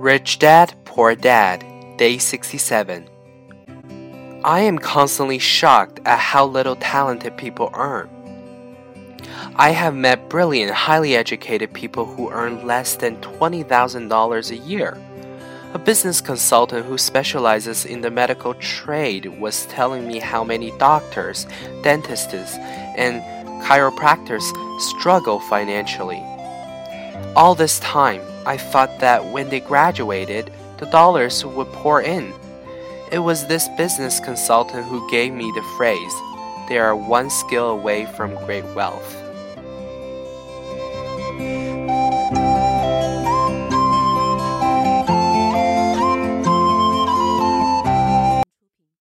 Rich Dad, Poor Dad, Day 67. I am constantly shocked at how little talented people earn. I have met brilliant, highly educated people who earn less than $20,000 a year. A business consultant who specializes in the medical trade was telling me how many doctors, dentists, and chiropractors struggle financially. All this time, I thought that when they graduated, the dollars would pour in. It was this business consultant who gave me the phrase, they are one skill away from great wealth.